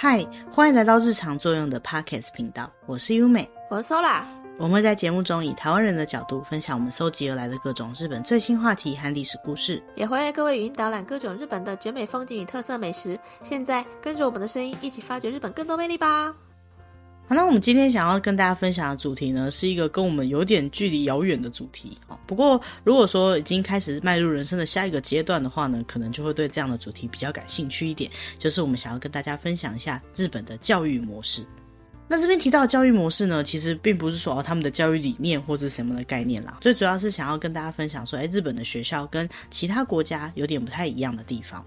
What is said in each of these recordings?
嗨，欢迎来到日常作用的 Podcast 频道，我是优美，我是 Sola。我们会在节目中以台湾人的角度分享我们搜集而来的各种日本最新话题和历史故事，也欢迎各位语音导览各种日本的绝美风景与特色美食。现在跟着我们的声音一起发掘日本更多魅力吧！好，那我们今天想要跟大家分享的主题呢，是一个跟我们有点距离遥远的主题。哦不过如果说已经开始迈入人生的下一个阶段的话呢，可能就会对这样的主题比较感兴趣一点。就是我们想要跟大家分享一下日本的教育模式。那这边提到教育模式呢，其实并不是说他们的教育理念或者什么的概念啦，最主要是想要跟大家分享说，哎，日本的学校跟其他国家有点不太一样的地方。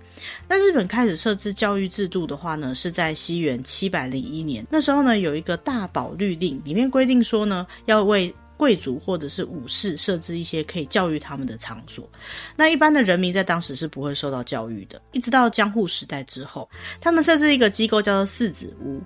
那日本开始设置教育制度的话呢，是在西元七百零一年，那时候呢有一个大宝律令，里面规定说呢，要为贵族或者是武士设置一些可以教育他们的场所。那一般的人民在当时是不会受到教育的，一直到江户时代之后，他们设置一个机构叫做四子屋。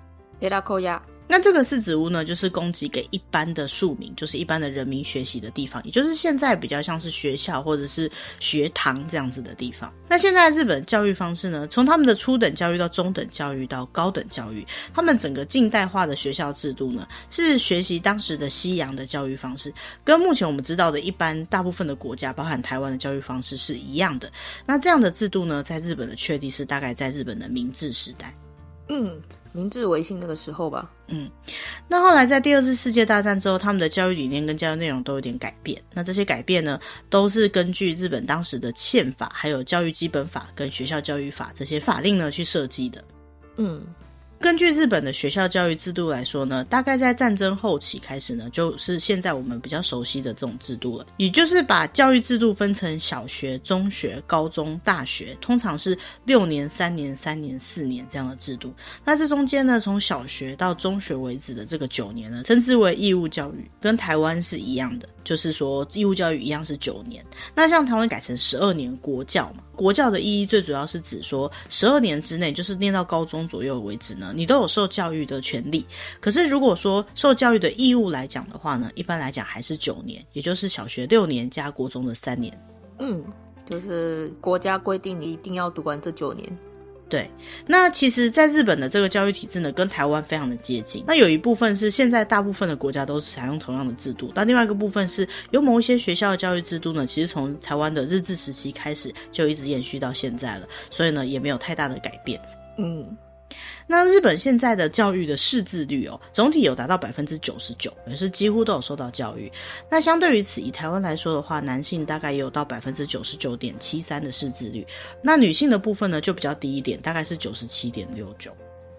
那这个四子屋呢，就是供给给一般的庶民，就是一般的人民学习的地方，也就是现在比较像是学校或者是学堂这样子的地方。那现在日本教育方式呢，从他们的初等教育到中等教育到高等教育，他们整个近代化的学校制度呢，是学习当时的西洋的教育方式，跟目前我们知道的一般大部分的国家，包含台湾的教育方式是一样的。那这样的制度呢，在日本的确立是大概在日本的明治时代。嗯。明治维新那个时候吧，嗯，那后来在第二次世界大战之后，他们的教育理念跟教育内容都有点改变。那这些改变呢，都是根据日本当时的宪法、还有教育基本法跟学校教育法这些法令呢去设计的，嗯。根据日本的学校教育制度来说呢，大概在战争后期开始呢，就是现在我们比较熟悉的这种制度了。也就是把教育制度分成小学、中学、高中、大学，通常是六年、三年、三年、四年这样的制度。那这中间呢，从小学到中学为止的这个九年呢，称之为义务教育，跟台湾是一样的，就是说义务教育一样是九年。那像台湾改成十二年国教嘛。国教的意义最主要是指说，十二年之内，就是念到高中左右为止呢，你都有受教育的权利。可是如果说受教育的义务来讲的话呢，一般来讲还是九年，也就是小学六年加国中的三年。嗯，就是国家规定你一定要读完这九年。对，那其实，在日本的这个教育体制呢，跟台湾非常的接近。那有一部分是现在大部分的国家都是采用同样的制度，但另外一个部分是有某一些学校的教育制度呢，其实从台湾的日治时期开始就一直延续到现在了，所以呢，也没有太大的改变。嗯。那日本现在的教育的识字率哦，总体有达到百分之九十九，也是几乎都有受到教育。那相对于此，以台湾来说的话，男性大概也有到百分之九十九点七三的识字率，那女性的部分呢，就比较低一点，大概是九十七点六九。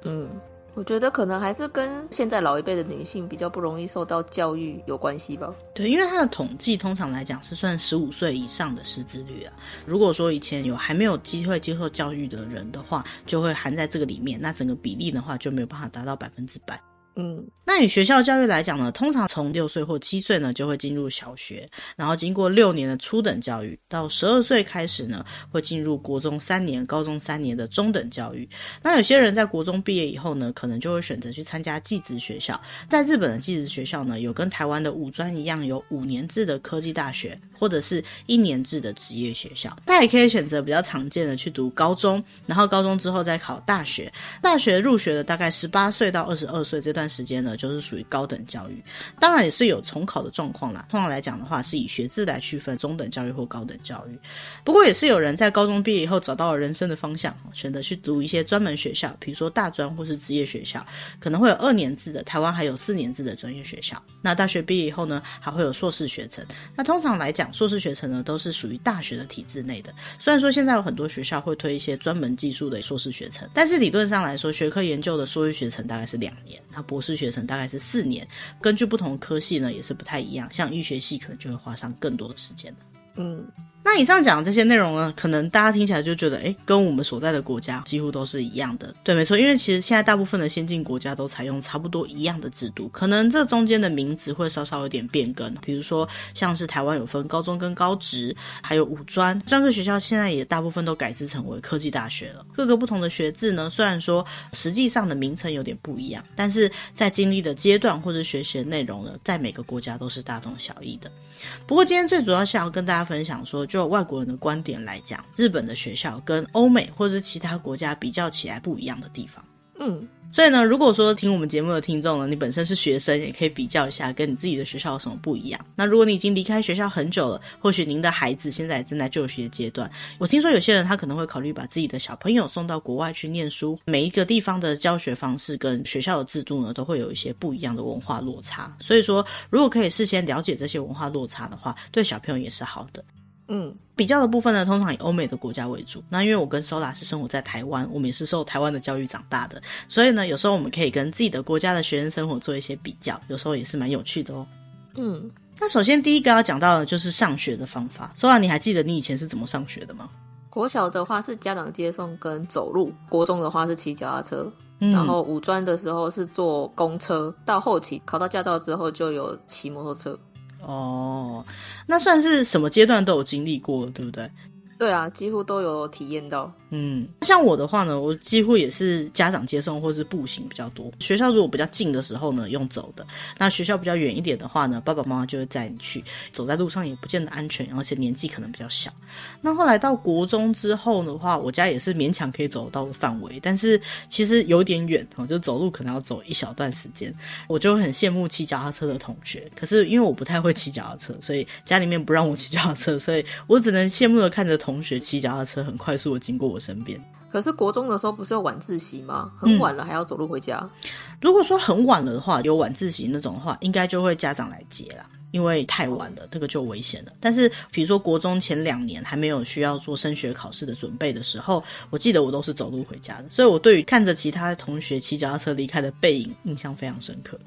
嗯。我觉得可能还是跟现在老一辈的女性比较不容易受到教育有关系吧。对，因为它的统计通常来讲是算十五岁以上的识字率啊。如果说以前有还没有机会接受教育的人的话，就会含在这个里面，那整个比例的话就没有办法达到百分之百。嗯，那以学校教育来讲呢，通常从六岁或七岁呢就会进入小学，然后经过六年的初等教育，到十二岁开始呢会进入国中三年、高中三年的中等教育。那有些人在国中毕业以后呢，可能就会选择去参加技职学校。在日本的技职学校呢，有跟台湾的五专一样，有五年制的科技大学，或者是一年制的职业学校。大家也可以选择比较常见的去读高中，然后高中之后再考大学。大学入学的大概十八岁到二十二岁这段时间呢，就是属于高等教育，当然也是有重考的状况啦。通常来讲的话，是以学制来区分中等教育或高等教育。不过，也是有人在高中毕业以后找到了人生的方向，选择去读一些专门学校，比如说大专或是职业学校，可能会有二年制的。台湾还有四年制的专业学校。那大学毕业以后呢，还会有硕士学程。那通常来讲，硕士学程呢都是属于大学的体制内的。虽然说现在有很多学校会推一些专门技术的硕士学程，但是理论上来说，学科研究的硕士学程大概是两年。那博博士学程大概是四年，根据不同科系呢，也是不太一样。像医学系可能就会花上更多的时间。嗯。那以上讲的这些内容呢，可能大家听起来就觉得，诶，跟我们所在的国家几乎都是一样的。对，没错，因为其实现在大部分的先进国家都采用差不多一样的制度，可能这中间的名字会稍稍有点变更。比如说，像是台湾有分高中跟高职，还有五专，专科学校现在也大部分都改制成为科技大学了。各个不同的学制呢，虽然说实际上的名称有点不一样，但是在经历的阶段或者学习的内容呢，在每个国家都是大同小异的。不过今天最主要是要跟大家分享说，就外国人的观点来讲，日本的学校跟欧美或者是其他国家比较起来不一样的地方。嗯。所以呢，如果说听我们节目的听众呢，你本身是学生，也可以比较一下，跟你自己的学校有什么不一样。那如果你已经离开学校很久了，或许您的孩子现在正在就学阶段，我听说有些人他可能会考虑把自己的小朋友送到国外去念书。每一个地方的教学方式跟学校的制度呢，都会有一些不一样的文化落差。所以说，如果可以事先了解这些文化落差的话，对小朋友也是好的。嗯，比较的部分呢，通常以欧美的国家为主。那因为我跟 Sola 是生活在台湾，我们也是受台湾的教育长大的，所以呢，有时候我们可以跟自己的国家的学生生活做一些比较，有时候也是蛮有趣的哦。嗯，那首先第一个要讲到的就是上学的方法。Sola，你还记得你以前是怎么上学的吗？国小的话是家长接送跟走路，国中的话是骑脚踏车，嗯、然后五专的时候是坐公车，到后期考到驾照之后就有骑摩托车。哦，那算是什么阶段都有经历过了，对不对？对啊，几乎都有体验到。嗯，像我的话呢，我几乎也是家长接送或是步行比较多。学校如果比较近的时候呢，用走的；那学校比较远一点的话呢，爸爸妈妈就会载你去。走在路上也不见得安全，而且年纪可能比较小。那后来到国中之后的话，我家也是勉强可以走到的范围，但是其实有点远哦，就走路可能要走一小段时间。我就很羡慕骑脚踏车的同学，可是因为我不太会骑脚踏车，所以家里面不让我骑脚踏车，所以我只能羡慕的看着同学骑脚踏车很快速的经过我身边。可是国中的时候不是有晚自习吗？很晚了还要走路回家。嗯。如果说很晚了的话，有晚自习那种的话，应该就会家长来接啦，因为太晚了，这个就危险了。但是比如说国中前两年还没有需要做升学考试的准备的时候，我记得我都是走路回家的，所以我对于看着其他同学骑脚踏车离开的背影印象非常深刻。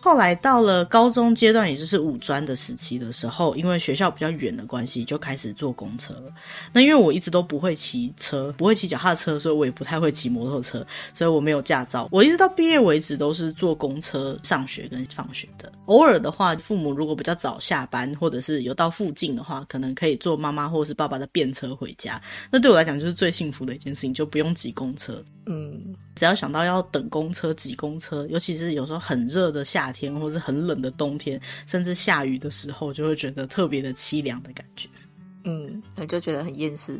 后来到了高中阶段，也就是五专的时期的时候，因为学校比较远的关系，就开始坐公车了。那因为我一直都不会骑车，不会骑脚踏车，所以我也不太会骑摩托车，所以我没有驾照。我一直到毕业为止都是坐公车上学跟放学的。偶尔的话，父母如果比较早下班，或者是有到附近的话，可能可以坐妈妈或是爸爸的便车回家。那对我来讲就是最幸福的一件事情，就不用挤公车。嗯，只要想到要等公车、挤公车，尤其是有时候很热的夏天，或是很冷的冬天，甚至下雨的时候，就会觉得特别的凄凉的感觉。嗯，我就觉得很厌世。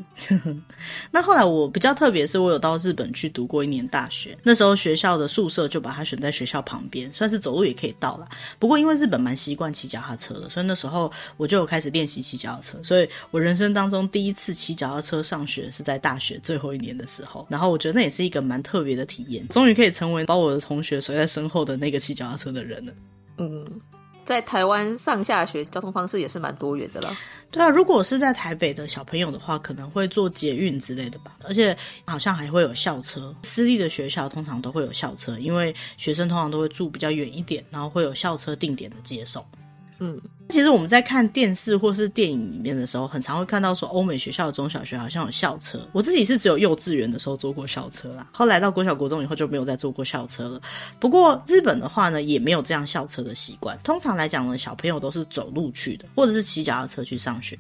那后来我比较特别，是我有到日本去读过一年大学。那时候学校的宿舍就把它选在学校旁边，算是走路也可以到了。不过因为日本蛮习惯骑脚踏车的，所以那时候我就有开始练习骑脚踏车。所以我人生当中第一次骑脚踏车上学是在大学最后一年的时候。然后我觉得那也是一个蛮特别的体验，终于可以成为把我的同学甩在身后的那个骑脚踏车的人了。嗯。在台湾上下学交通方式也是蛮多元的了。对啊，如果是在台北的小朋友的话，可能会坐捷运之类的吧，而且好像还会有校车。私立的学校通常都会有校车，因为学生通常都会住比较远一点，然后会有校车定点的接送。嗯，其实我们在看电视或是电影里面的时候，很常会看到说欧美学校的中小学好像有校车。我自己是只有幼稚园的时候坐过校车啦，后来到国小国中以后就没有再坐过校车了。不过日本的话呢，也没有这样校车的习惯。通常来讲呢，小朋友都是走路去的，或者是骑脚踏车去上学。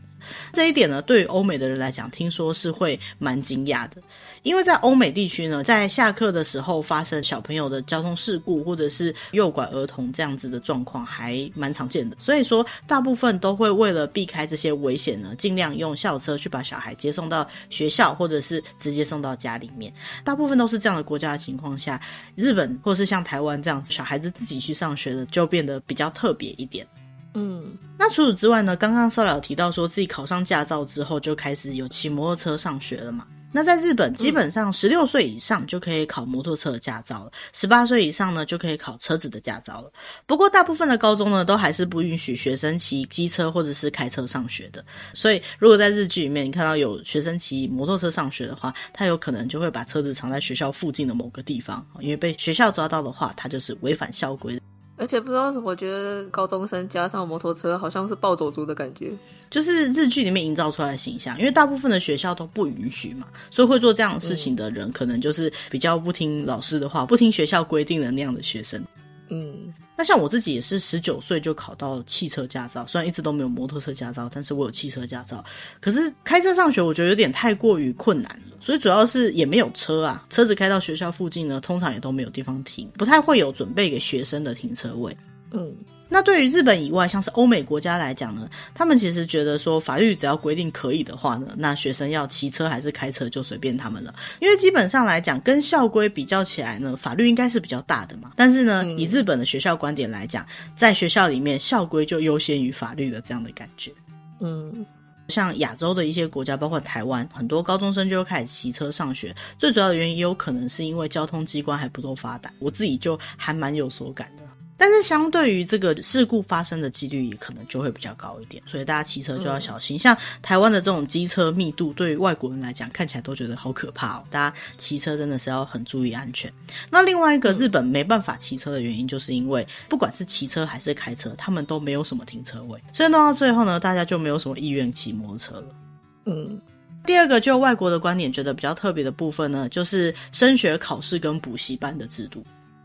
这一点呢，对于欧美的人来讲，听说是会蛮惊讶的。因为在欧美地区呢，在下课的时候发生小朋友的交通事故，或者是诱拐儿童这样子的状况，还蛮常见的。所以说，大部分都会为了避开这些危险呢，尽量用校车去把小孩接送到学校，或者是直接送到家里面。大部分都是这样的国家的情况下，日本或是像台湾这样子，小孩子自己去上学的，就变得比较特别一点。嗯，那除此之外呢，刚刚 Sola 提到说自己考上驾照之后，就开始有骑摩托车上学了嘛。那在日本，基本上十六岁以上就可以考摩托车的驾照了，十八岁以上呢就可以考车子的驾照了。不过，大部分的高中呢都还是不允许学生骑机车或者是开车上学的。所以，如果在日剧里面你看到有学生骑摩托车上学的话，他有可能就会把车子藏在学校附近的某个地方，因为被学校抓到的话，他就是违反校规的。而且不知道为什么，我觉得高中生加上摩托车，好像是暴走族的感觉，就是日剧里面营造出来的形象。因为大部分的学校都不允许嘛，所以会做这样的事情的人，嗯、可能就是比较不听老师的话，不听学校规定的那样的学生。那像我自己也是十九岁就考到汽车驾照，虽然一直都没有摩托车驾照，但是我有汽车驾照。可是开车上学，我觉得有点太过于困难了，所以主要是也没有车啊。车子开到学校附近呢，通常也都没有地方停，不太会有准备给学生的停车位。嗯，那对于日本以外，像是欧美国家来讲呢，他们其实觉得说法律只要规定可以的话呢，那学生要骑车还是开车就随便他们了。因为基本上来讲，跟校规比较起来呢，法律应该是比较大的嘛。但是呢，以日本的学校观点来讲，在学校里面校规就优先于法律的这样的感觉。嗯，像亚洲的一些国家，包括台湾，很多高中生就开始骑车上学。最主要的原因也有可能是因为交通机关还不够发达。我自己就还蛮有所感的。但是相对于这个事故发生的几率也可能就会比较高一点，所以大家骑车就要小心。嗯、像台湾的这种机车密度，对于外国人来讲看起来都觉得好可怕哦。大家骑车真的是要很注意安全。那另外一个日本没办法骑车的原因，就是因为不管是骑车还是开车，他们都没有什么停车位，所以弄到最后呢，大家就没有什么意愿骑摩托车了。嗯，第二个就外国的观点觉得比较特别的部分呢，就是升学考试跟补习班的制度。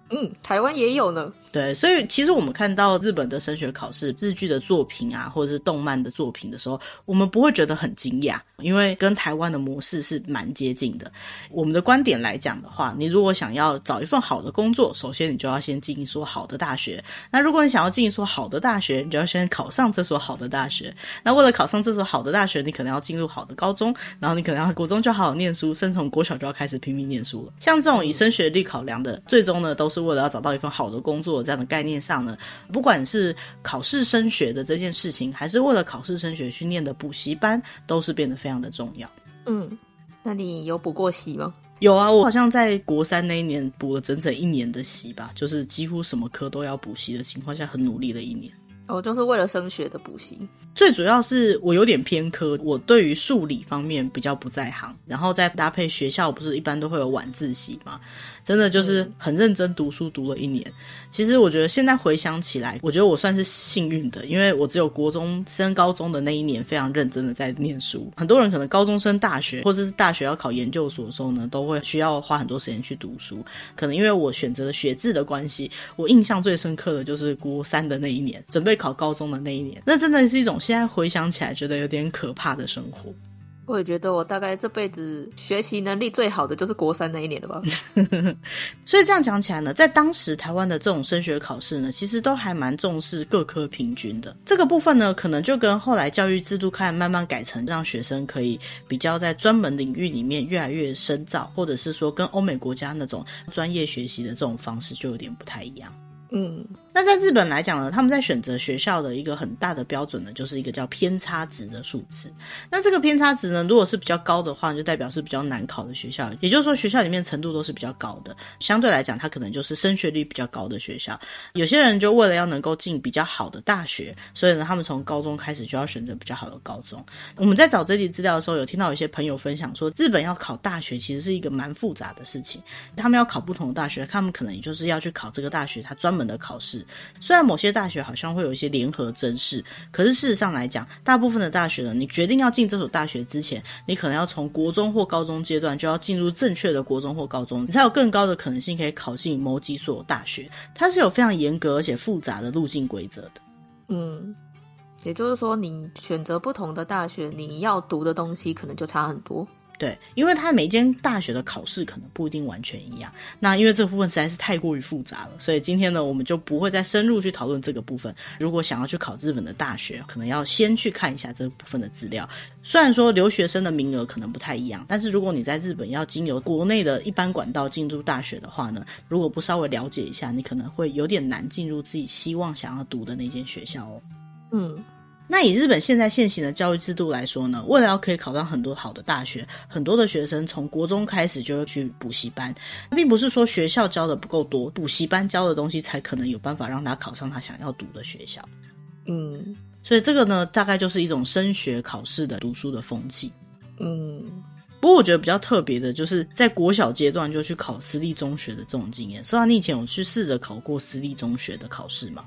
嗯，台湾也有呢。对，所以其实我们看到日本的升学考试、日剧的作品啊，或者是动漫的作品的时候，我们不会觉得很惊讶，因为跟台湾的模式是蛮接近的。我们的观点来讲的话，你如果想要找一份好的工作，首先你就要先进一所好的大学。那如果你想要进一所好的大学，你就要先考上这所好的大学。那为了考上这所好的大学，你可能要进入好的高中，然后你可能要国中就好好念书，甚至从国小就要开始拼命念书了。像这种以升学率考量的，最终呢都是。是为了要找到一份好的工作，这样的概念上呢，不管是考试升学的这件事情，还是为了考试升学去念的补习班，都是变得非常的重要。嗯，那你有补过习吗？有啊，我好像在国三那一年补了整整一年的习吧，就是几乎什么科都要补习的情况下，很努力的一年。哦，就是为了升学的补习。最主要是我有点偏科，我对于数理方面比较不在行，然后再搭配学校不是一般都会有晚自习嘛，真的就是很认真读书读了一年。其实我觉得现在回想起来，我觉得我算是幸运的，因为我只有国中升高中的那一年非常认真的在念书。很多人可能高中升大学，或者是大学要考研究所的时候呢，都会需要花很多时间去读书。可能因为我选择了学制的关系，我印象最深刻的就是国三的那一年，准备考高中的那一年，那真的是一种。现在回想起来，觉得有点可怕的生活。我也觉得，我大概这辈子学习能力最好的就是国三那一年了吧。所以这样讲起来呢，在当时台湾的这种升学考试呢，其实都还蛮重视各科平均的。这个部分呢，可能就跟后来教育制度开始慢慢改成让学生可以比较在专门领域里面越来越深造，或者是说跟欧美国家那种专业学习的这种方式就有点不太一样。嗯。那在日本来讲呢，他们在选择学校的一个很大的标准呢，就是一个叫偏差值的数字。那这个偏差值呢，如果是比较高的话，就代表是比较难考的学校，也就是说学校里面程度都是比较高的，相对来讲，它可能就是升学率比较高的学校。有些人就为了要能够进比较好的大学，所以呢，他们从高中开始就要选择比较好的高中。我们在找这集资料的时候，有听到一些朋友分享说，日本要考大学其实是一个蛮复杂的事情。他们要考不同的大学，他们可能也就是要去考这个大学它专门的考试。虽然某些大学好像会有一些联合甄试，可是事实上来讲，大部分的大学呢，你决定要进这所大学之前，你可能要从国中或高中阶段就要进入正确的国中或高中，你才有更高的可能性可以考进某几所大学。它是有非常严格而且复杂的路径规则的。嗯，也就是说，你选择不同的大学，你要读的东西可能就差很多。对，因为它每间大学的考试可能不一定完全一样。那因为这部分实在是太过于复杂了，所以今天呢，我们就不会再深入去讨论这个部分。如果想要去考日本的大学，可能要先去看一下这部分的资料。虽然说留学生的名额可能不太一样，但是如果你在日本要经由国内的一般管道进入大学的话呢，如果不稍微了解一下，你可能会有点难进入自己希望想要读的那间学校哦。嗯。那以日本现在现行的教育制度来说呢，为了要可以考上很多好的大学，很多的学生从国中开始就会去补习班，并不是说学校教的不够多，补习班教的东西才可能有办法让他考上他想要读的学校。嗯，所以这个呢，大概就是一种升学考试的读书的风气。嗯，不过我觉得比较特别的就是在国小阶段就去考私立中学的这种经验。虽然你以前有去试着考过私立中学的考试吗？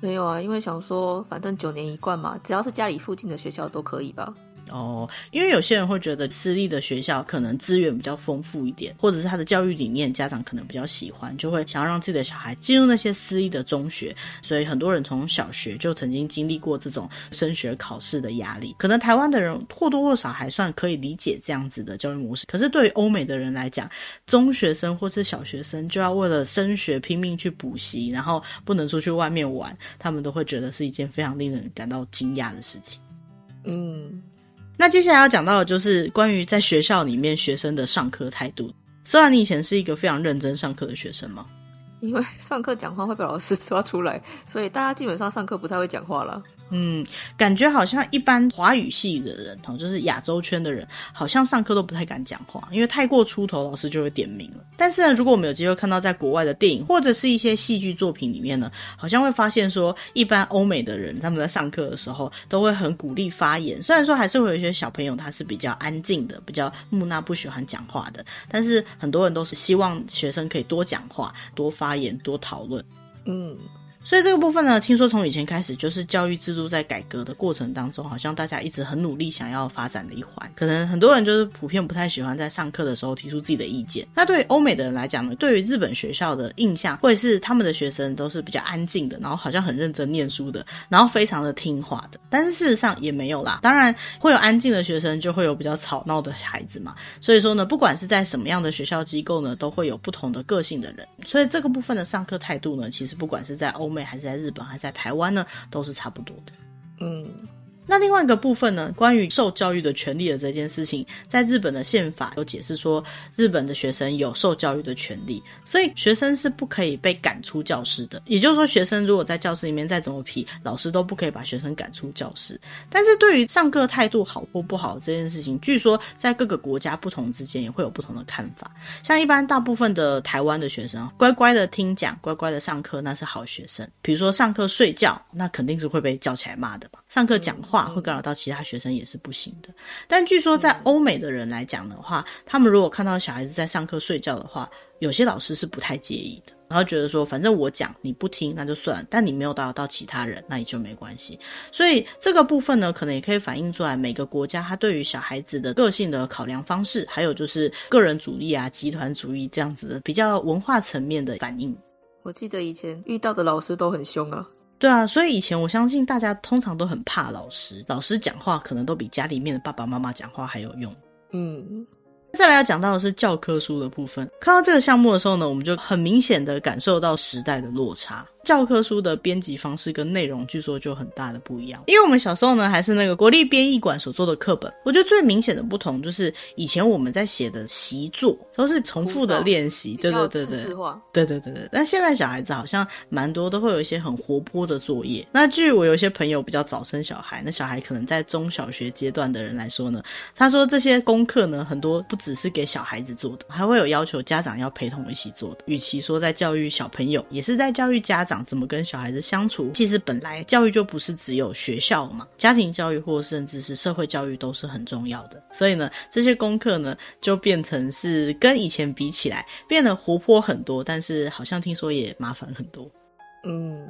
没有啊，因为想说反正九年一贯嘛，只要是家里附近的学校都可以吧。哦，因为有些人会觉得私立的学校可能资源比较丰富一点，或者是他的教育理念家长可能比较喜欢，就会想要让自己的小孩进入那些私立的中学。所以很多人从小学就曾经经历过这种升学考试的压力。可能台湾的人或多或少还算可以理解这样子的教育模式，可是对于欧美的人来讲，中学生或是小学生就要为了升学拼命去补习，然后不能出去外面玩，他们都会觉得是一件非常令人感到惊讶的事情。嗯。那接下来要讲到的就是关于在学校里面学生的上课态度。虽然你以前是一个非常认真上课的学生吗？因为上课讲话会被老师抓出来，所以大家基本上上课不太会讲话了。嗯，感觉好像一般华语系的人哦，就是亚洲圈的人，好像上课都不太敢讲话，因为太过出头，老师就会点名了。但是呢，如果我们有机会看到在国外的电影或者是一些戏剧作品里面呢，好像会发现说，一般欧美的人他们在上课的时候都会很鼓励发言。虽然说还是会有一些小朋友他是比较安静的，比较木讷，不喜欢讲话的，但是很多人都是希望学生可以多讲话、多发言、多讨论。嗯。所以这个部分呢，听说从以前开始就是教育制度在改革的过程当中，好像大家一直很努力想要发展的一环。可能很多人就是普遍不太喜欢在上课的时候提出自己的意见。那对于欧美的人来讲呢，对于日本学校的印象会是他们的学生都是比较安静的，然后好像很认真念书的，然后非常的听话的。但是事实上也没有啦。当然会有安静的学生，就会有比较吵闹的孩子嘛。所以说呢，不管是在什么样的学校机构呢，都会有不同的个性的人。所以这个部分的上课态度呢，其实不管是在欧美还是在日本还是在台湾呢，都是差不多的。嗯。那另外一个部分呢，关于受教育的权利的这件事情，在日本的宪法有解释说，日本的学生有受教育的权利，所以学生是不可以被赶出教室的。也就是说，学生如果在教室里面再怎么皮，老师都不可以把学生赶出教室。但是对于上课态度好或不好这件事情，据说在各个国家不同之间也会有不同的看法。像一般大部分的台湾的学生，乖乖的听讲，乖乖的上课，那是好学生。比如说上课睡觉，那肯定是会被叫起来骂的吧？上课讲话。会干扰到其他学生也是不行的。但据说在欧美的人来讲的话，他们如果看到小孩子在上课睡觉的话，有些老师是不太介意的，然后觉得说，反正我讲你不听那就算，但你没有打扰到其他人，那也就没关系。所以这个部分呢，可能也可以反映出来每个国家他对于小孩子的个性的考量方式，还有就是个人主义啊、集团主义这样子的比较文化层面的反应。我记得以前遇到的老师都很凶啊。对啊，所以以前我相信大家通常都很怕老师，老师讲话可能都比家里面的爸爸妈妈讲话还有用。嗯，再来要讲到的是教科书的部分。看到这个项目的时候呢，我们就很明显的感受到时代的落差。教科书的编辑方式跟内容，据说就很大的不一样。因为我们小时候呢，还是那个国立编译馆所做的课本。我觉得最明显的不同就是，以前我们在写的习作都是重复的练习，对对对对，对对对对。但现在小孩子好像蛮多都会有一些很活泼的作业。那据我有一些朋友比较早生小孩，那小孩可能在中小学阶段的人来说呢，他说这些功课呢，很多不只是给小孩子做的，还会有要求家长要陪同一起做的。与其说在教育小朋友，也是在教育家长。怎么跟小孩子相处？其实本来教育就不是只有学校嘛，家庭教育或甚至是社会教育都是很重要的。所以呢，这些功课呢，就变成是跟以前比起来变得活泼很多，但是好像听说也麻烦很多。嗯。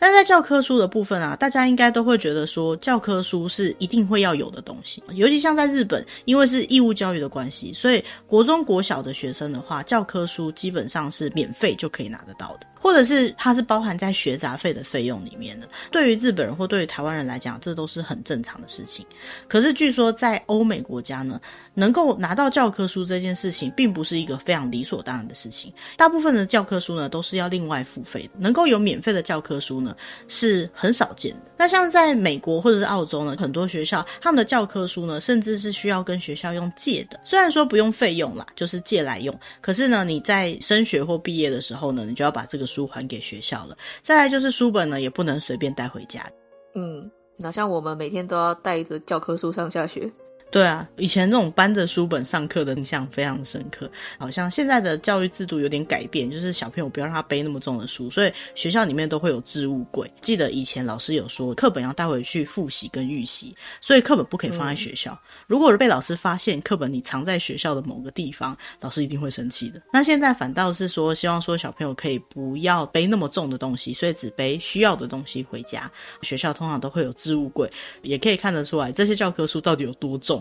但在教科书的部分啊，大家应该都会觉得说，教科书是一定会要有的东西。尤其像在日本，因为是义务教育的关系，所以国中国小的学生的话，教科书基本上是免费就可以拿得到的，或者是它是包含在学杂费的费用里面的。对于日本人或对于台湾人来讲，这都是很正常的事情。可是据说在欧美国家呢，能够拿到教科书这件事情，并不是一个非常理所当然的事情。大部分的教科书呢，都是要另外付费的。能够有免费的教科书呢，是很少见的。那像在美国或者是澳洲呢，很多学校他们的教科书呢，甚至是需要跟学校用借的。虽然说不用费用啦，就是借来用。可是呢，你在升学或毕业的时候呢，你就要把这个书还给学校了。再来就是书本呢，也不能随便带回家。嗯，那像我们每天都要带着教科书上下学。对啊，以前那种搬着书本上课的印象非常深刻。好像现在的教育制度有点改变，就是小朋友不要让他背那么重的书，所以学校里面都会有置物柜。记得以前老师有说，课本要带回去复习跟预习，所以课本不可以放在学校。如果被老师发现课本你藏在学校的某个地方，老师一定会生气的。那现在反倒是说，希望说小朋友可以不要背那么重的东西，所以只背需要的东西回家。学校通常都会有置物柜，也可以看得出来这些教科书到底有多重。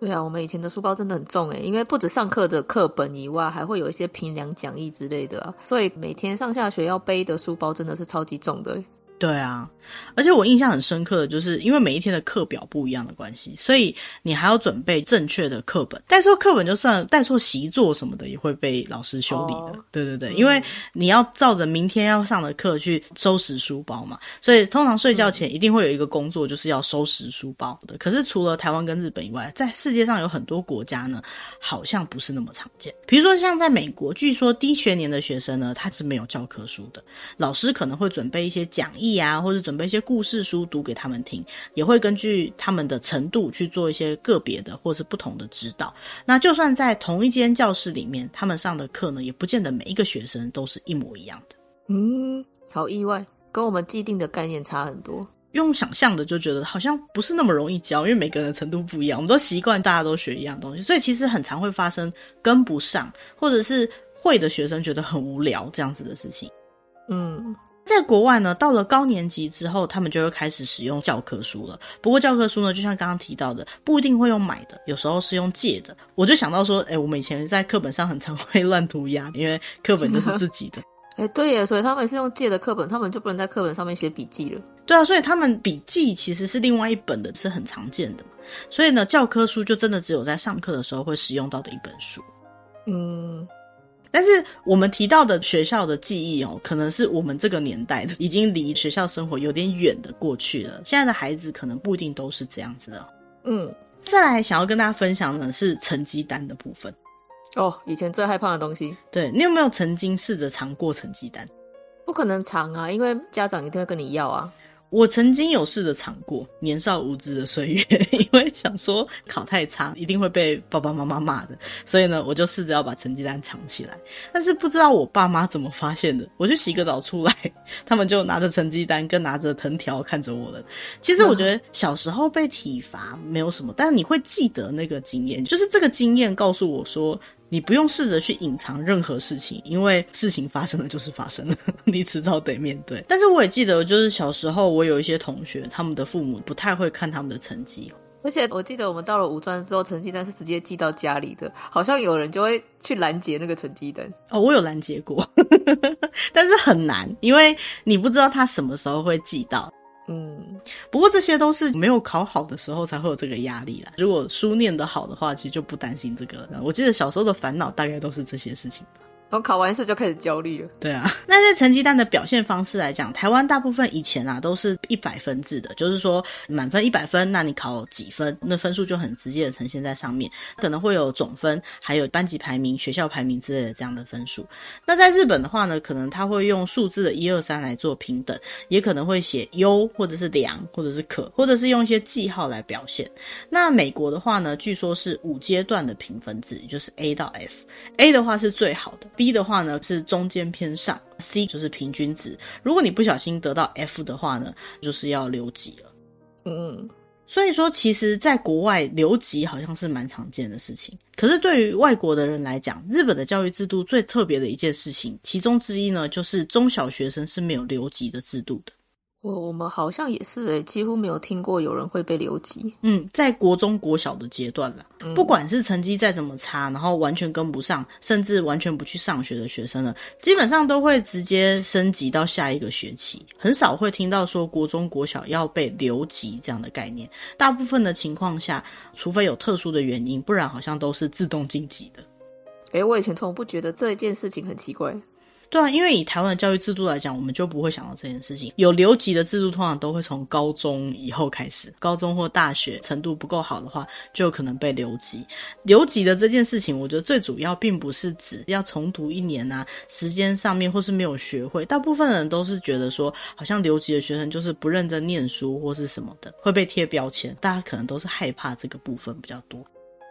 对啊，我们以前的书包真的很重诶，因为不止上课的课本以外，还会有一些评量讲义之类的，所以每天上下学要背的书包真的是超级重的。对啊，而且我印象很深刻的就是，因为每一天的课表不一样的关系，所以你还要准备正确的课本。带错课本就算，带错习作什么的也会被老师修理的。哦、对对对，因为你要照着明天要上的课去收拾书包嘛，所以通常睡觉前一定会有一个工作，就是要收拾书包的。可是除了台湾跟日本以外，在世界上有很多国家呢，好像不是那么常见。比如说像在美国，据说低学年的学生呢，他是没有教科书的，老师可能会准备一些讲义。啊，或者准备一些故事书读给他们听，也会根据他们的程度去做一些个别的或是不同的指导。那就算在同一间教室里面，他们上的课呢，也不见得每一个学生都是一模一样的。嗯，好意外，跟我们既定的概念差很多。用想象的就觉得好像不是那么容易教，因为每个人的程度不一样，我们都习惯大家都学一样东西，所以其实很常会发生跟不上，或者是会的学生觉得很无聊这样子的事情。嗯。在国外呢，到了高年级之后，他们就会开始使用教科书了。不过教科书呢，就像刚刚提到的，不一定会用买的，有时候是用借的。我就想到说，哎、欸，我们以前在课本上很常会乱涂鸦，因为课本就是自己的。哎、欸，对耶，所以他们是用借的课本，他们就不能在课本上面写笔记了。对啊，所以他们笔记其实是另外一本的，是很常见的。所以呢，教科书就真的只有在上课的时候会使用到的一本书。嗯。但是我们提到的学校的记忆哦，可能是我们这个年代的，已经离学校生活有点远的过去了。现在的孩子可能不一定都是这样子的。嗯，再来想要跟大家分享的是成绩单的部分。哦，以前最害怕的东西。对，你有没有曾经试着藏过成绩单？不可能藏啊，因为家长一定会跟你要啊。我曾经有试着藏过，年少无知的岁月，因为想说考太差一定会被爸爸妈妈骂的，所以呢，我就试着要把成绩单藏起来。但是不知道我爸妈怎么发现的，我去洗个澡出来，他们就拿着成绩单跟拿着藤条看着我了。其实我觉得小时候被体罚没有什么，但是你会记得那个经验，就是这个经验告诉我说。你不用试着去隐藏任何事情，因为事情发生了就是发生了，你迟早得面对。但是我也记得，就是小时候我有一些同学，他们的父母不太会看他们的成绩，而且我记得我们到了五专之后，成绩单是直接寄到家里的，好像有人就会去拦截那个成绩单。哦，我有拦截过，但是很难，因为你不知道他什么时候会寄到。嗯，不过这些都是没有考好的时候才会有这个压力啦。如果书念得好的话，其实就不担心这个。我记得小时候的烦恼大概都是这些事情吧。然后考完试就开始焦虑了。对啊，那在成绩单的表现方式来讲，台湾大部分以前啊都是一百分制的，就是说满分一百分，那你考几分，那分数就很直接的呈现在上面，可能会有总分，还有班级排名、学校排名之类的这样的分数。那在日本的话呢，可能他会用数字的一二三来做平等，也可能会写优或者是良或者是可，或者是用一些记号来表现。那美国的话呢，据说是五阶段的评分制，也就是 A 到 F，A 的话是最好的。B 的话呢是中间偏上，C 就是平均值。如果你不小心得到 F 的话呢，就是要留级了。嗯，所以说其实在国外留级好像是蛮常见的事情。可是对于外国的人来讲，日本的教育制度最特别的一件事情，其中之一呢，就是中小学生是没有留级的制度的。我我们好像也是诶，几乎没有听过有人会被留级。嗯，在国中国小的阶段了，嗯、不管是成绩再怎么差，然后完全跟不上，甚至完全不去上学的学生呢，基本上都会直接升级到下一个学期，很少会听到说国中国小要被留级这样的概念。大部分的情况下，除非有特殊的原因，不然好像都是自动晋级的。诶，我以前从不觉得这件事情很奇怪。对啊，因为以台湾的教育制度来讲，我们就不会想到这件事情。有留级的制度，通常都会从高中以后开始，高中或大学程度不够好的话，就有可能被留级。留级的这件事情，我觉得最主要并不是指要重读一年啊，时间上面或是没有学会。大部分人都是觉得说，好像留级的学生就是不认真念书或是什么的，会被贴标签。大家可能都是害怕这个部分比较多。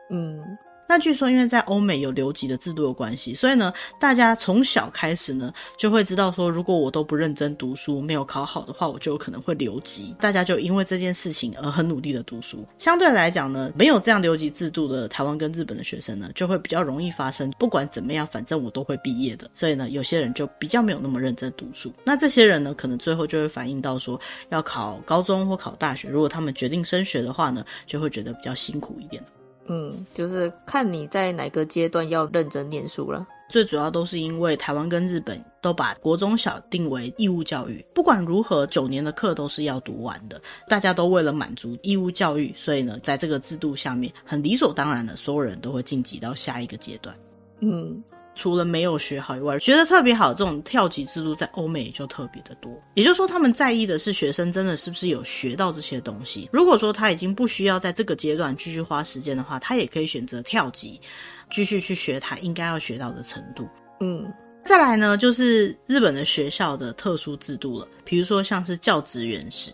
嗯。那据说，因为在欧美有留级的制度的关系，所以呢，大家从小开始呢，就会知道说，如果我都不认真读书，没有考好的话，我就有可能会留级。大家就因为这件事情而很努力的读书。相对来讲呢，没有这样留级制度的台湾跟日本的学生呢，就会比较容易发生，不管怎么样，反正我都会毕业的。所以呢，有些人就比较没有那么认真读书。那这些人呢，可能最后就会反映到说，要考高中或考大学，如果他们决定升学的话呢，就会觉得比较辛苦一点。嗯，就是看你在哪个阶段要认真念书了。最主要都是因为台湾跟日本都把国中小定为义务教育，不管如何，九年的课都是要读完的。大家都为了满足义务教育，所以呢，在这个制度下面，很理所当然的，所有人都会晋级到下一个阶段。嗯。除了没有学好以外，学得特别好，这种跳级制度在欧美也就特别的多。也就是说，他们在意的是学生真的是不是有学到这些东西。如果说他已经不需要在这个阶段继续花时间的话，他也可以选择跳级，继续去学他应该要学到的程度。嗯，再来呢，就是日本的学校的特殊制度了，比如说像是教职员室。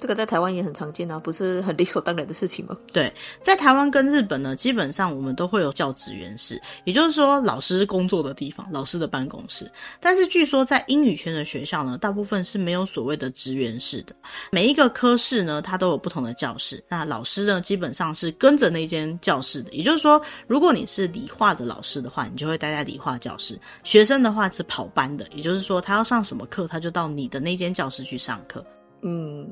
这个在台湾也很常见啊，不是很理所当然的事情吗？对，在台湾跟日本呢，基本上我们都会有教职员室，也就是说老师工作的地方，老师的办公室。但是据说在英语圈的学校呢，大部分是没有所谓的职员室的。每一个科室呢，它都有不同的教室。那老师呢，基本上是跟着那间教室的。也就是说，如果你是理化的老师的话，你就会待在理化教室；学生的话是跑班的，也就是说他要上什么课，他就到你的那间教室去上课。嗯。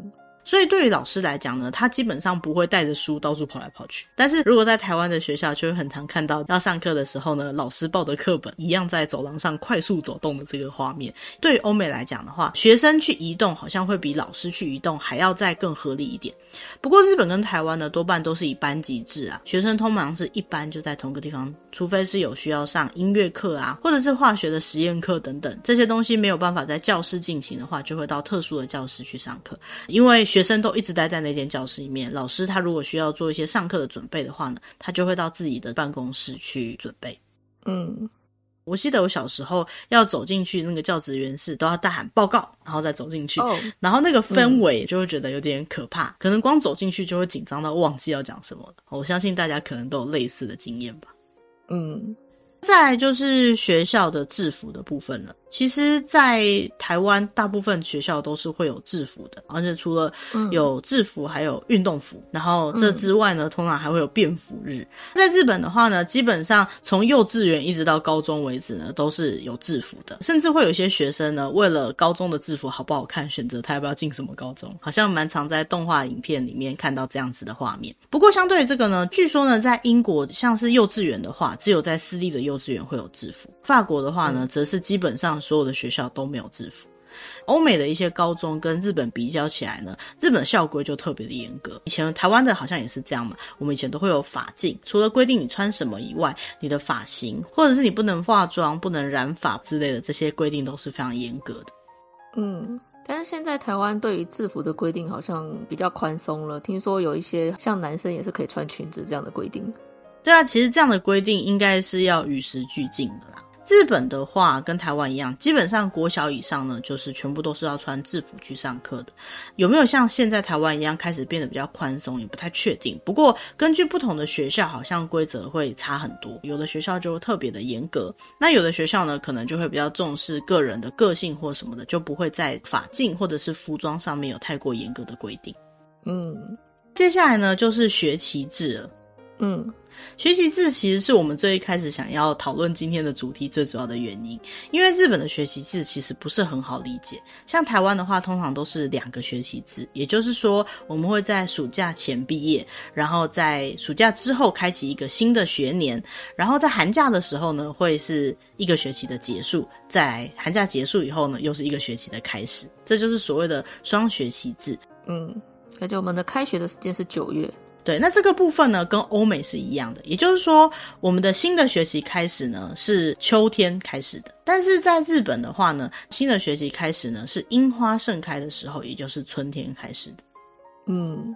所以对于老师来讲呢，他基本上不会带着书到处跑来跑去。但是如果在台湾的学校，就会很常看到要上课的时候呢，老师抱着课本一样在走廊上快速走动的这个画面。对于欧美来讲的话，学生去移动好像会比老师去移动还要再更合理一点。不过日本跟台湾呢，多半都是以班级制啊，学生通常是一班就在同个地方，除非是有需要上音乐课啊，或者是化学的实验课等等这些东西没有办法在教室进行的话，就会到特殊的教室去上课，因为学生都一直待在那间教室里面，老师他如果需要做一些上课的准备的话呢，他就会到自己的办公室去准备。嗯，我记得我小时候要走进去那个教职员室，都要大喊报告，然后再走进去。哦，然后那个氛围就会觉得有点可怕，嗯，可能光走进去就会紧张到忘记要讲什么了。我相信大家可能都有类似的经验吧。嗯。再来就是学校的制服的部分了。其实，在台湾，大部分学校都是会有制服的，而且除了有制服，还有运动服。然后这之外呢，通常还会有便服日。在日本的话呢，基本上从幼稚园一直到高中为止呢，都是有制服的。甚至会有一些学生呢，为了高中的制服好不好看，选择他要不要进什么高中。好像蛮常在动画影片里面看到这样子的画面。不过，相对于这个呢，据说呢，在英国像是幼稚园的话，只有在私立的幼稚园会有制服。法国的话呢，则是基本上所有的学校都没有制服。欧美的一些高中跟日本比较起来呢，日本的校规就特别的严格。以前台湾的好像也是这样嘛，我们以前都会有法禁，除了规定你穿什么以外，你的发型或者是你不能化妆、不能染发之类的这些规定都是非常严格的。嗯，但是现在台湾对于制服的规定好像比较宽松了，听说有一些像男生也是可以穿裙子这样的规定。对啊，其实这样的规定应该是要与时俱进的啦。日本的话跟台湾一样，基本上国小以上呢，就是全部都是要穿制服去上课的。有没有像现在台湾一样开始变得比较宽松，也不太确定。不过根据不同的学校，好像规则会差很多。有的学校就特别的严格，那有的学校呢，可能就会比较重视个人的个性或什么的，就不会在法禁或者是服装上面有太过严格的规定。嗯，接下来呢，就是学期制了。嗯。学习制其实是我们最一开始想要讨论今天的主题最主要的原因，因为日本的学习制其实不是很好理解。像台湾的话，通常都是两个学习制，也就是说，我们会在暑假前毕业，然后在暑假之后开启一个新的学年，然后在寒假的时候呢，会是一个学期的结束，在寒假结束以后呢，又是一个学期的开始，这就是所谓的双学期制。嗯，而且我们的开学的时间是九月。对，那这个部分呢，跟欧美是一样的，也就是说，我们的新的学期开始呢是秋天开始的，但是在日本的话呢，新的学期开始呢是樱花盛开的时候，也就是春天开始的。嗯，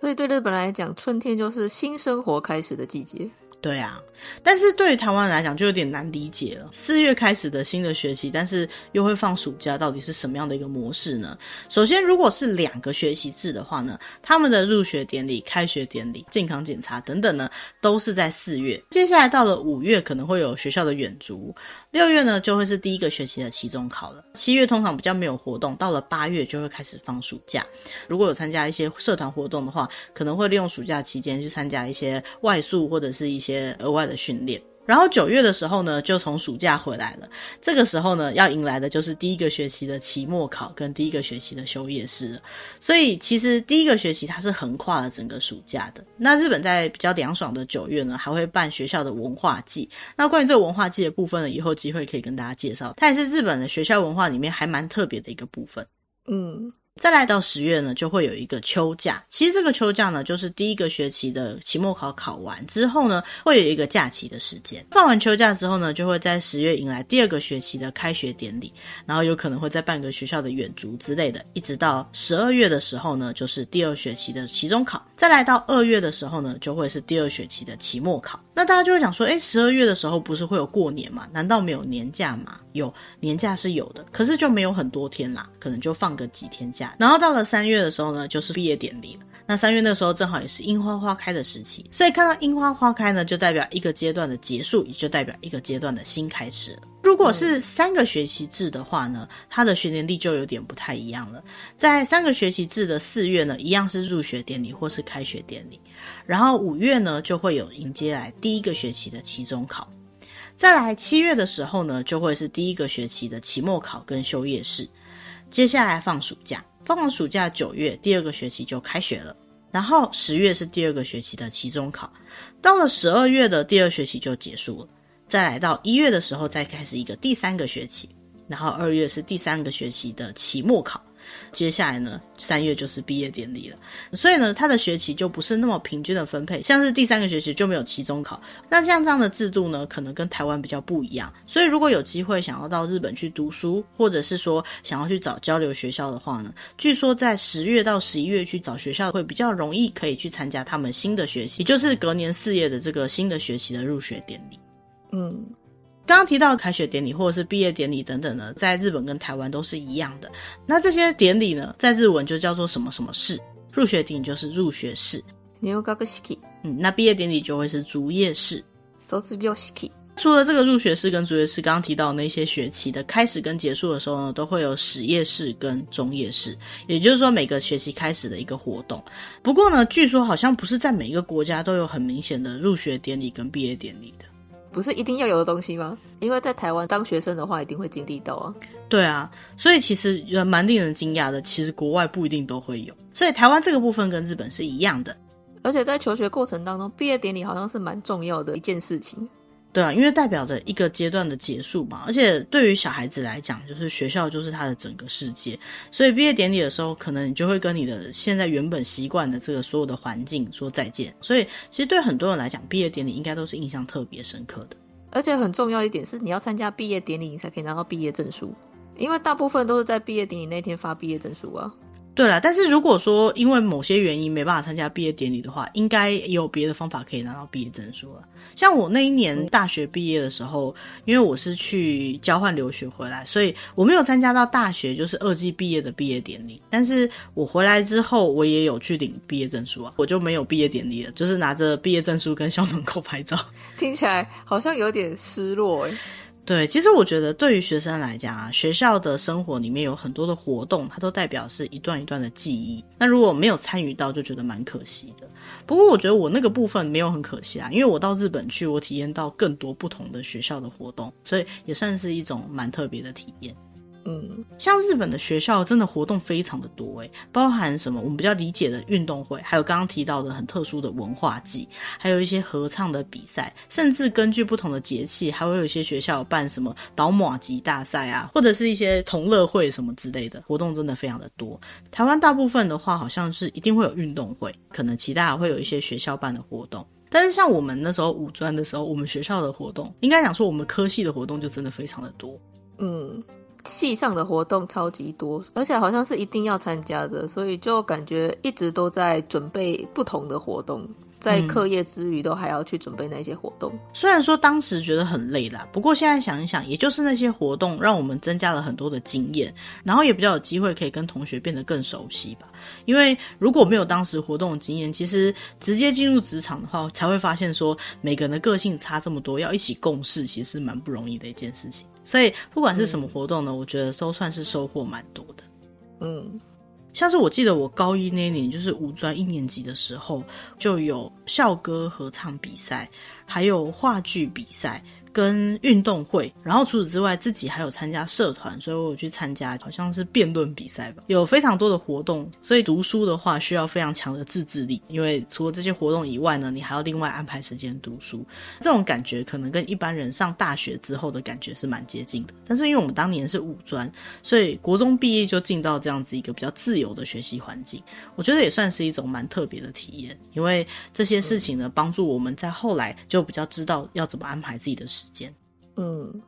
所以对日本来讲，春天就是新生活开始的季节。对啊，但是对于台湾来讲就有点难理解了。四月开始的新的学期，但是又会放暑假，到底是什么样的一个模式呢？首先，如果是两个学期制的话呢，他们的入学典礼、开学典礼、健康检查等等呢，都是在四月。接下来到了五月，可能会有学校的远足。六月呢，就会是第一个学期的期中考了。七月通常比较没有活动，到了八月就会开始放暑假。如果有参加一些社团活动的话，可能会利用暑假期间去参加一些外宿或者是一些些额外的训练。然后九月的时候呢，就从暑假回来了。这个时候呢，要迎来的就是第一个学期的期末考跟第一个学期的修业式了。所以其实第一个学期它是横跨了整个暑假的。那日本在比较凉爽的九月呢，还会办学校的文化祭。那关于这个文化祭的部分呢，以后机会可以跟大家介绍。它也是日本的学校文化里面还蛮特别的一个部分。嗯。再来到十月呢，就会有一个秋假。其实这个秋假呢，就是第一个学期的期末考考完之后呢，会有一个假期的时间。放完秋假之后呢，就会在十月迎来第二个学期的开学典礼，然后有可能会在办个学校的远足之类的。一直到十二月的时候呢，就是第二学期的期中考。再来到二月的时候呢，就会是第二学期的期末考。那大家就会想说，诶，十二月的时候不是会有过年吗？难道没有年假吗？有年假是有的，可是就没有很多天啦，可能就放个几天假。然后到了三月的时候呢，就是毕业典礼了。那三月那时候正好也是樱花花开的时期，所以看到樱花花开呢，就代表一个阶段的结束，也就代表一个阶段的新开始。如果是三个学期制的话呢，它的学年历就有点不太一样了。在三个学期制的四月呢，一样是入学典礼或是开学典礼，然后五月呢就会有迎接来第一个学期的期中考。再来七月的时候呢，就会是第一个学期的期末考跟修业式。接下来放暑假，放完暑假九月第二个学期就开学了。然后十月是第二个学期的期中考，到了十二月的第二学期就结束了。再来到一月的时候再开始一个第三个学期，然后二月是第三个学期的期末考。接下来呢，三月就是毕业典礼了，所以呢，他的学期就不是那么平均的分配，像是第三个学期就没有期中考。那像这样的制度呢，可能跟台湾比较不一样。所以如果有机会想要到日本去读书，或者是说想要去找交流学校的话呢，据说在十月到十一月去找学校会比较容易，可以去参加他们新的学习，也就是隔年四月的这个新的学期的入学典礼。嗯。刚刚提到开学典礼或者是毕业典礼等等呢，在日本跟台湾都是一样的。那这些典礼呢，在日文就叫做什么什么式？入学典礼就是入学式。入学式。嗯，那毕业典礼就会是卒业式。卒业式。除了这个入学式跟卒业式，刚刚提到那些学期的开始跟结束的时候呢，都会有始业式跟终业式，也就是说每个学期开始的一个活动。不过呢，据说好像不是在每一个国家都有很明显的入学典礼跟毕业典礼的。不是一定要有的东西吗？因为在台湾当学生的话，一定会经历到啊。对啊，所以其实也蛮令人惊讶的。其实国外不一定都会有，所以台湾这个部分跟日本是一样的。而且在求学过程当中，毕业典礼好像是蛮重要的一件事情。对啊，因为代表着一个阶段的结束嘛，而且对于小孩子来讲，就是学校就是他的整个世界，所以毕业典礼的时候，可能你就会跟你的现在原本习惯的这个所有的环境说再见。所以其实对很多人来讲，毕业典礼应该都是印象特别深刻的。而且很重要一点是，你要参加毕业典礼，你才可以拿到毕业证书，因为大部分都是在毕业典礼那天发毕业证书啊。对了，但是如果说因为某些原因没办法参加毕业典礼的话，应该也有别的方法可以拿到毕业证书了。像我那一年大学毕业的时候，因为我是去交换留学回来，所以我没有参加到大学就是二季毕业的毕业典礼。但是我回来之后，我也有去领毕业证书啊，我就没有毕业典礼了，就是拿着毕业证书跟校门口拍照。听起来好像有点失落诶。对，其实我觉得对于学生来讲啊，学校的生活里面有很多的活动，它都代表是一段一段的记忆。那如果没有参与到，就觉得蛮可惜的。不过我觉得我那个部分没有很可惜啊，因为我到日本去，我体验到更多不同的学校的活动，所以也算是一种蛮特别的体验。嗯，像日本的学校真的活动非常的多诶，包含什么我们比较理解的运动会，还有刚刚提到的很特殊的文化祭，还有一些合唱的比赛，甚至根据不同的节气，还会有一些学校办什么捣麻糬大赛啊，或者是一些同乐会什么之类的活动，真的非常的多。台湾大部分的话，好像是一定会有运动会，可能其他还会有一些学校办的活动。但是像我们那时候五专的时候，我们学校的活动，应该讲说我们科系的活动就真的非常的多，嗯。系上的活动超级多，而且好像是一定要参加的，所以就感觉一直都在准备不同的活动，在课业之余都还要去准备那些活动。虽然说当时觉得很累啦，不过现在想一想，也就是那些活动让我们增加了很多的经验，然后也比较有机会可以跟同学变得更熟悉吧。因为如果没有当时活动的经验，其实直接进入职场的话，才会发现说每个人的个性差这么多，要一起共事，其实蛮不容易的一件事情。所以不管是什么活动呢，嗯、我觉得都算是收获蛮多的。嗯，像是我记得我高一那一年，就是五专一年级的时候，就有校歌合唱比赛，还有话剧比赛。跟运动会，然后除此之外，自己还有参加社团，所以我有去参加，好像是辩论比赛吧，有非常多的活动。所以读书的话，需要非常强的自制力，因为除了这些活动以外呢，你还要另外安排时间读书。这种感觉可能跟一般人上大学之后的感觉是蛮接近的。但是因为我们当年是五专，所以国中毕业就进到这样子一个比较自由的学习环境，我觉得也算是一种蛮特别的体验。因为这些事情呢，帮助我们在后来就比较知道要怎么安排自己的时时间。嗯。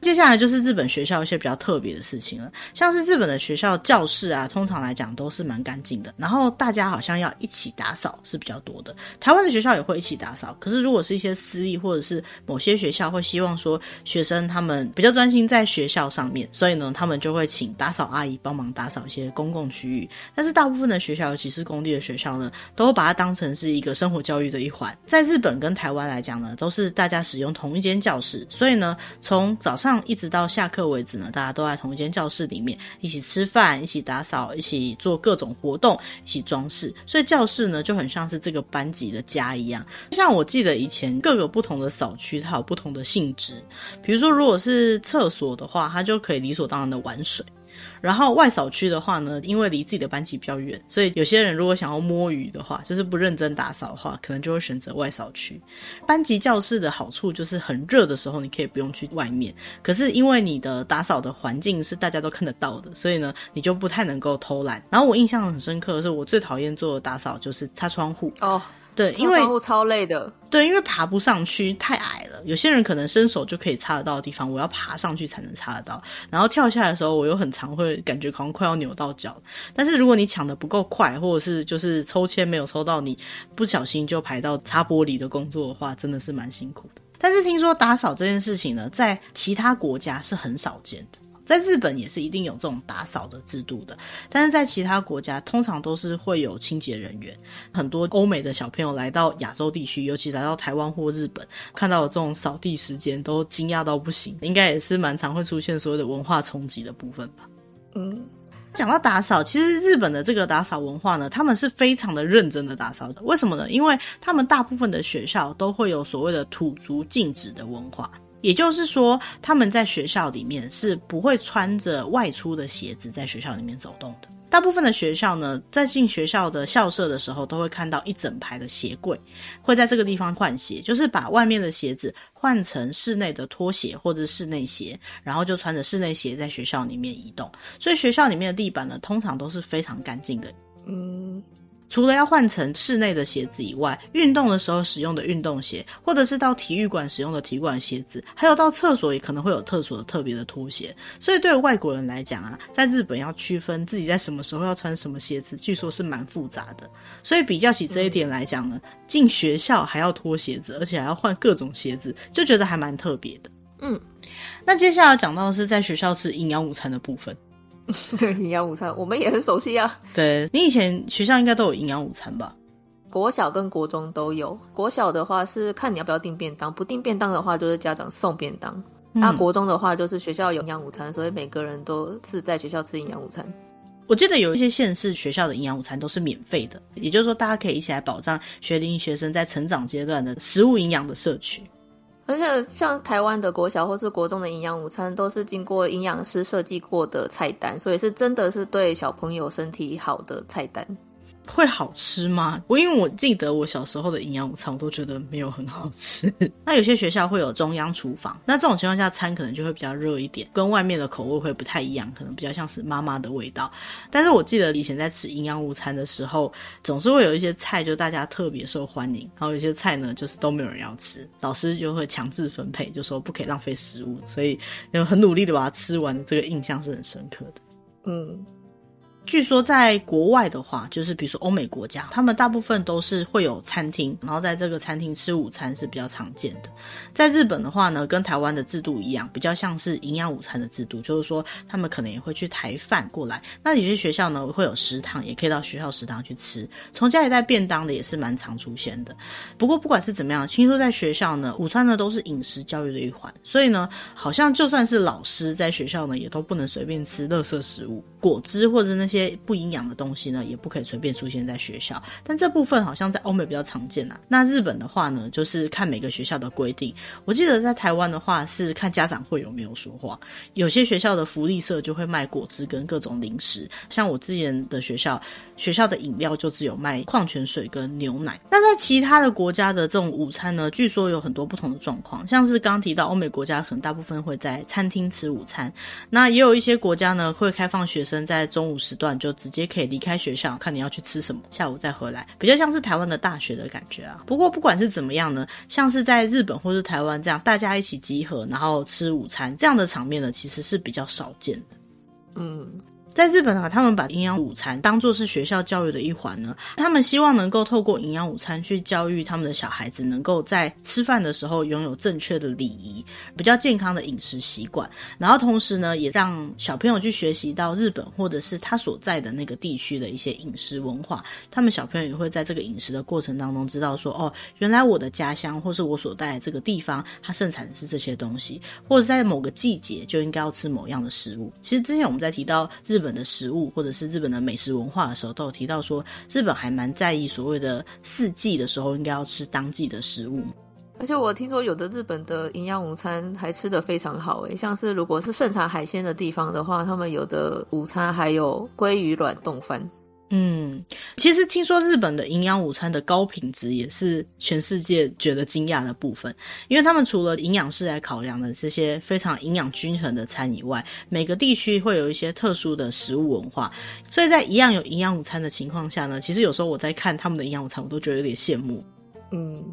接下来就是日本学校一些比较特别的事情了，像是日本的学校教室啊，通常来讲都是蛮干净的，然后大家好像要一起打扫是比较多的。台湾的学校也会一起打扫，可是如果是一些私立或者是某些学校会希望说学生他们比较专心在学校上面，所以呢，他们就会请打扫阿姨帮忙打扫一些公共区域。但是大部分的学校，尤其是公立的学校呢，都会把它当成是一个生活教育的一环。在日本跟台湾来讲呢，都是大家使用同一间教室，所以呢，从早上一直到下课为止呢，大家都在同一间教室里面一起吃饭、一起打扫、一起做各种活动、一起装饰，所以教室呢就很像是这个班级的家一样。像我记得以前各个不同的扫区，它有不同的性质。比如说，如果是厕所的话，它就可以理所当然的玩水。然后外扫区的话呢，因为离自己的班级比较远，所以有些人如果想要摸鱼的话，就是不认真打扫的话，可能就会选择外扫区。班级教室的好处就是很热的时候，你可以不用去外面。可是因为你的打扫的环境是大家都看得到的，所以呢，你就不太能够偷懒。然后我印象很深刻的是，我最讨厌做的打扫就是擦窗户哦。对，因为窗户超累的。对，因为爬不上去，太矮了。有些人可能伸手就可以擦得到的地方，我要爬上去才能擦得到。然后跳下来的时候，我又很常会感觉好像快要扭到脚。但是如果你抢的不够快，或者是就是抽签没有抽到你，不小心就排到擦玻璃的工作的话，真的是蛮辛苦的。但是听说打扫这件事情呢，在其他国家是很少见的。在日本也是一定有这种打扫的制度的，但是在其他国家通常都是会有清洁人员。很多欧美的小朋友来到亚洲地区，尤其来到台湾或日本，看到这种扫地时间都惊讶到不行，应该也是蛮常会出现所谓的文化冲击的部分吧。嗯，讲到打扫，其实日本的这个打扫文化呢，他们是非常的认真的打扫的。为什么呢？因为他们大部分的学校都会有所谓的土足禁止的文化。也就是说，他们在学校里面是不会穿着外出的鞋子在学校里面走动的。大部分的学校呢，在进学校的校舍的时候，都会看到一整排的鞋柜，会在这个地方换鞋，就是把外面的鞋子换成室内的拖鞋或者室内鞋，然后就穿着室内鞋在学校里面移动。所以学校里面的地板呢，通常都是非常干净的。嗯。除了要换成室内的鞋子以外，运动的时候使用的运动鞋，或者是到体育馆使用的体育馆鞋子，还有到厕所也可能会有厕所的特别的拖鞋。所以对于外国人来讲啊，在日本要区分自己在什么时候要穿什么鞋子，据说是蛮复杂的。所以比较起这一点来讲呢，进学校还要脱鞋子，而且还要换各种鞋子，就觉得还蛮特别的。嗯，那接下来讲到的是在学校吃营养午餐的部分。营养午餐我们也很熟悉啊。对，你以前学校应该都有营养午餐吧？国小跟国中都有。国小的话是看你要不要订便当，不订便当的话就是家长送便当。那、嗯、国中的话就是学校有营养午餐，所以每个人都是在学校吃营养午餐。我记得有一些县市学校的营养午餐都是免费的，也就是说大家可以一起来保障学龄学生在成长阶段的食物营养的摄取。而且像台湾的国小或是国中的营养午餐，都是经过营养师设计过的菜单，所以是真的是对小朋友身体好的菜单。会好吃吗？我因为我记得我小时候的营养午餐，我都觉得没有很好吃。那有些学校会有中央厨房，那这种情况下餐可能就会比较热一点，跟外面的口味会不太一样，可能比较像是妈妈的味道。但是我记得以前在吃营养午餐的时候，总是会有一些菜就大家特别受欢迎，然后有些菜呢就是都没有人要吃，老师就会强制分配，就说不可以浪费食物，所以很努力的把它吃完这个印象是很深刻的。嗯。据说在国外的话，就是比如说欧美国家，他们大部分都是会有餐厅，然后在这个餐厅吃午餐是比较常见的。在日本的话呢，跟台湾的制度一样，比较像是营养午餐的制度，就是说他们可能也会去抬饭过来。那有些学校呢会有食堂，也可以到学校食堂去吃。从家里带便当的也是蛮常出现的。不过不管是怎么样，听说在学校呢，午餐呢都是饮食教育的一环，所以呢，好像就算是老师在学校呢，也都不能随便吃垃圾食物、果汁或者那些。不营养的东西呢，也不可以随便出现在学校。但这部分好像在欧美比较常见啊。那日本的话呢，就是看每个学校的规定。我记得在台湾的话，是看家长会有没有说话。有些学校的福利社就会卖果汁跟各种零食。像我之前的学校，学校的饮料就只有卖矿泉水跟牛奶。那在其他的国家的这种午餐呢，据说有很多不同的状况。像是刚刚提到欧美国家，可能大部分会在餐厅吃午餐。那也有一些国家呢，会开放学生在中午时段。就直接可以离开学校，看你要去吃什么，下午再回来，比较像是台湾的大学的感觉啊。不过不管是怎么样呢，像是在日本或是台湾这样，大家一起集合，然后吃午餐这样的场面呢，其实是比较少见的。嗯。在日本啊，他们把营养午餐当作是学校教育的一环呢。他们希望能够透过营养午餐去教育他们的小孩子，能够在吃饭的时候拥有正确的礼仪，比较健康的饮食习惯。然后同时呢，也让小朋友去学习到日本或者是他所在的那个地区的一些饮食文化。他们小朋友也会在这个饮食的过程当中知道说，哦，原来我的家乡或是我所在的这个地方，它盛产的是这些东西，或者在某个季节就应该要吃某样的食物。其实之前我们在提到日日本的食物或者是日本的美食文化的时候，都有提到说，日本还蛮在意所谓的四季的时候应该要吃当季的食物。而且我听说有的日本的营养午餐还吃得非常好诶，像是如果是盛产海鲜的地方的话，他们有的午餐还有鲑鱼卵冻饭。嗯，其实听说日本的营养午餐的高品质也是全世界觉得惊讶的部分，因为他们除了营养师来考量的这些非常营养均衡的餐以外，每个地区会有一些特殊的食物文化，所以在一样有营养午餐的情况下呢，其实有时候我在看他们的营养午餐，我都觉得有点羡慕。嗯。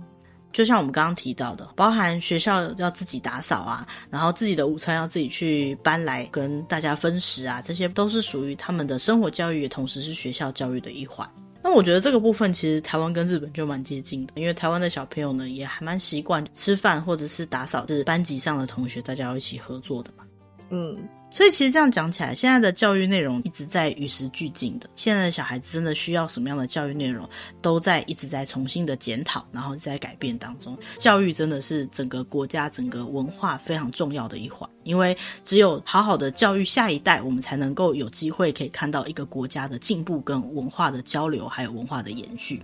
就像我们刚刚提到的，包含学校要自己打扫啊，然后自己的午餐要自己去搬来跟大家分食啊，这些都是属于他们的生活教育，也同时是学校教育的一环。那我觉得这个部分其实台湾跟日本就蛮接近的，因为台湾的小朋友呢也还蛮习惯吃饭或者是打扫，是班级上的同学大家要一起合作的嘛。嗯。所以其实这样讲起来，现在的教育内容一直在与时俱进的。现在的小孩子真的需要什么样的教育内容，都在一直在重新的检讨，然后在改变当中。教育真的是整个国家、整个文化非常重要的一环，因为只有好好的教育下一代，我们才能够有机会可以看到一个国家的进步跟文化的交流，还有文化的延续。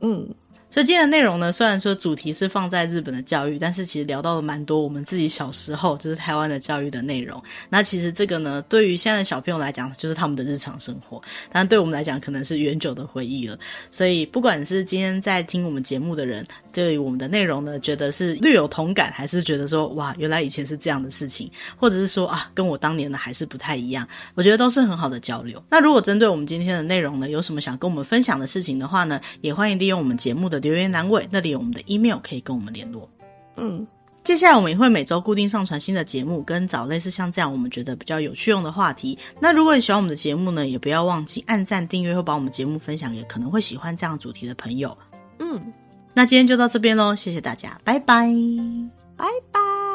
嗯。所以今天的内容呢，虽然说主题是放在日本的教育，但是其实聊到了蛮多我们自己小时候就是台湾的教育的内容。那其实这个呢，对于现在的小朋友来讲，就是他们的日常生活；但对我们来讲，可能是远久的回忆了。所以不管是今天在听我们节目的人，对于我们的内容呢，觉得是略有同感，还是觉得说哇，原来以前是这样的事情，或者是说啊，跟我当年的还是不太一样，我觉得都是很好的交流。那如果针对我们今天的内容呢，有什么想跟我们分享的事情的话呢，也欢迎利用我们节目的。留言栏位那里有我们的 email 可以跟我们联络。嗯，接下来我们也会每周固定上传新的节目，跟找类似像这样我们觉得比较有趣用的话题。那如果你喜欢我们的节目呢，也不要忘记按赞、订阅或把我们节目分享给可能会喜欢这样主题的朋友。嗯，那今天就到这边喽，谢谢大家，拜拜，拜拜。